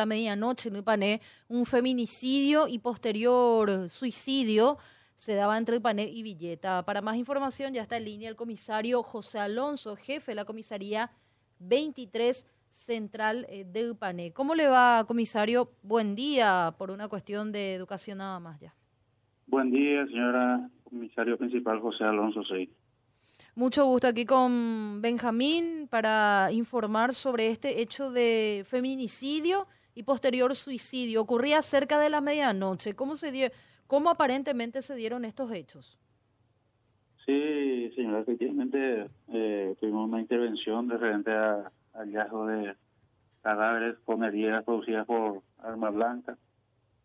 la medianoche en Ipané, un feminicidio y posterior suicidio se daba entre Ipané y Villeta. Para más información ya está en línea el comisario José Alonso, jefe de la comisaría 23 Central eh, de Ipané. ¿Cómo le va, comisario? Buen día, por una cuestión de educación nada más ya. Buen día, señora comisario principal José Alonso sí. Mucho gusto aquí con Benjamín para informar sobre este hecho de feminicidio y posterior suicidio. Ocurría cerca de la medianoche. ¿Cómo se dio, cómo aparentemente se dieron estos hechos? Sí, señora, efectivamente eh, tuvimos una intervención de frente a hallazgo de cadáveres con heridas producidas por arma blanca,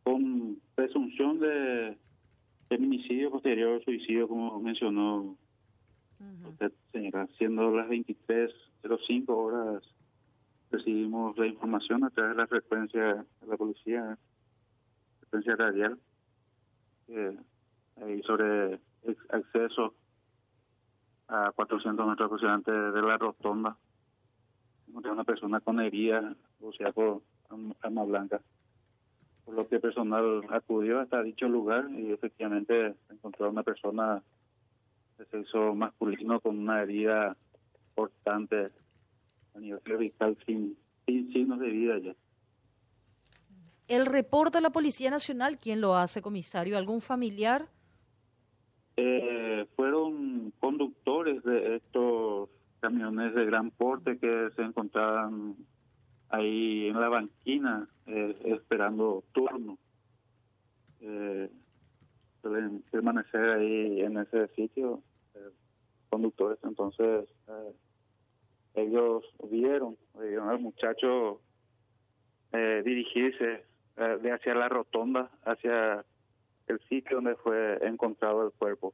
con presunción de feminicidio posterior suicidio, como mencionó usted, señora. Siendo las 23.05 horas, recibimos la información a través de la frecuencia de la policía, frecuencia radial, eh, sobre acceso a 400 metros aproximadamente de la rotonda de una persona con herida, o sea, por arma blanca. Por lo que personal acudió hasta dicho lugar y efectivamente encontró a una persona de sexo masculino con una herida importante a nivel cervical sin, sin signos de vida ya. ¿El reporte a la Policía Nacional quién lo hace, comisario? ¿Algún familiar? Eh, fueron conductores de estos camiones de gran porte que se encontraban ahí en la banquina eh, esperando turno. Eh, suelen permanecer ahí en ese sitio eh, conductores, entonces eh, ellos vieron, vieron al muchacho dirigirse de hacia la rotonda, hacia el sitio donde fue encontrado el cuerpo.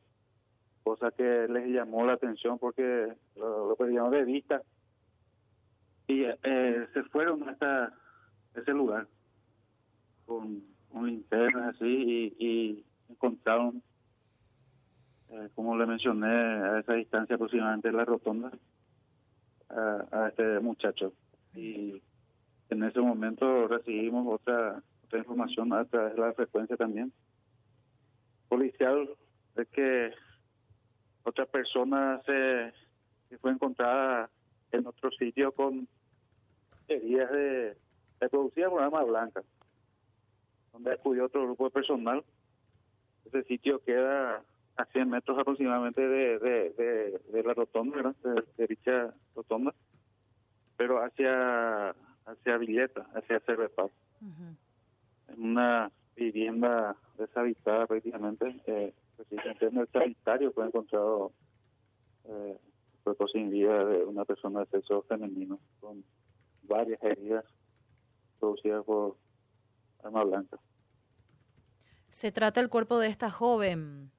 Cosa que les llamó la atención porque lo, perdieron de vista. Y eh, se fueron hasta ese lugar con, un linternas así y, encontraron eh, como le mencioné a esa distancia aproximadamente de la rotonda a, este muchacho y en ese momento recibimos otra otra información a través de la frecuencia también policial de que otra persona se, fue encontrada en otro sitio con heridas de, de producidas por arma blanca, donde acudió otro grupo de personal. Ese sitio queda a 100 metros aproximadamente de, de, de, la rotonda, De, dicha rotonda, pero hacia hacia Villeta, hacia Cervepaz. En una vivienda deshabitada prácticamente, eh, en el sanitario fue encontrado eh, cuerpo sin vida de una persona de sexo femenino con varias heridas producidas por arma blanca. Se trata el cuerpo de esta joven,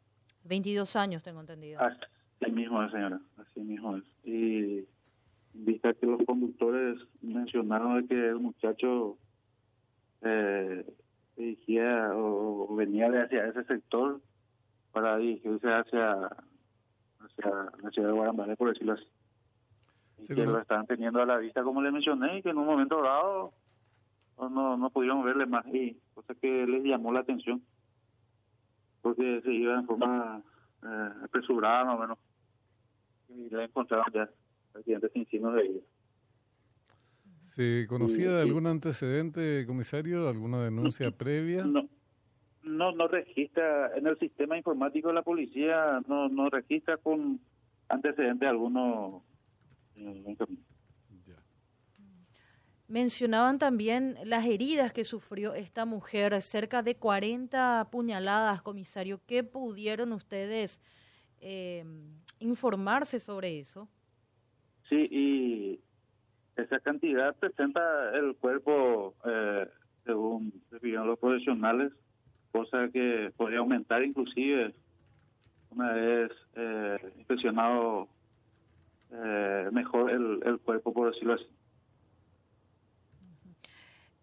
22 años tengo entendido. Así mismo es, señora, así mismo es. Y vista que los conductores mencionaron de que el muchacho eh, dirigía o venía de hacia ese sector, para dirigirse hacia, hacia la ciudad de Guarambaré, por decirlo así. Y que lo estaban teniendo a la vista, como le mencioné, y que en un momento dado no, no pudieron verle más, y cosa que les llamó la atención, porque se iba en forma eh, apresurada más o menos, y le encontraron ya accidentes sin signos de vida. ¿Se conocía de algún antecedente, comisario, alguna denuncia previa? No, no no registra en el sistema informático de la policía no no registra con antecedentes alguno eh, Mencionaban también las heridas que sufrió esta mujer, cerca de 40 puñaladas, comisario. ¿Qué pudieron ustedes eh, informarse sobre eso? Sí, y esa cantidad presenta el cuerpo, eh, según los profesionales, cosa que podría aumentar inclusive una vez eh, inspeccionado eh, mejor el, el, cuerpo, por decirlo así.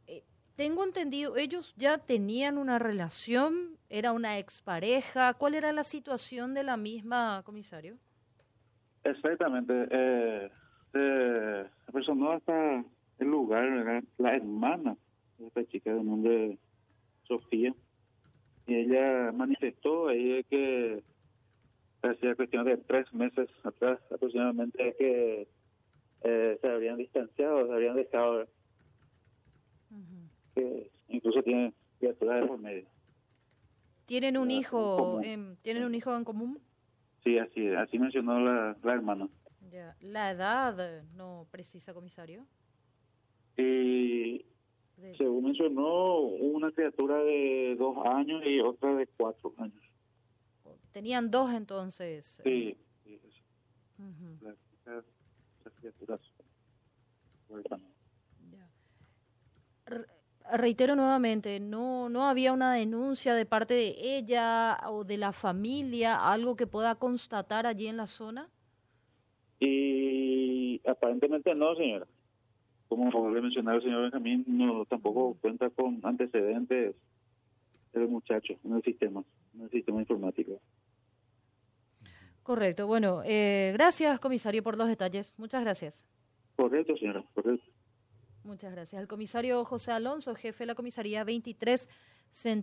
Eh, tengo entendido, ellos ya tenían una relación, era una expareja, ¿cuál era la situación de la misma, comisario? Exactamente, eh, eh, la persona hasta el lugar, la hermana esta chica de nombre Sofía, y ella manifestó ahí que hacía cuestión de tres meses atrás aproximadamente que eh, se habrían distanciado, se habrían dejado, que incluso tienen criaturas de por medio. ¿Tienen un Ah, hijo, em, ¿tienen un hijo en común? Sí, así, así mencionó la, la hermana. Ya. La edad eh, no precisa, comisario. Y De- según mencionó, una criatura de dos años y otra de cuatro años. Tenían dos entonces. Sí, sí, sí, Ujú, las, las- las criaturas. Reitero nuevamente, no, no había una denuncia de parte de ella o de la familia, algo que pueda constatar allí en la zona. Y aparentemente no, señora. Como le mencionaba el señor Benjamín, no, tampoco cuenta con antecedentes el muchacho en el sistema, en el sistema informático. Correcto. Bueno, eh, gracias, comisario, por los detalles. Muchas gracias. Correcto, señora, correcto. Muchas gracias. El comisario José Alonso, jefe de la comisaría 23, Central.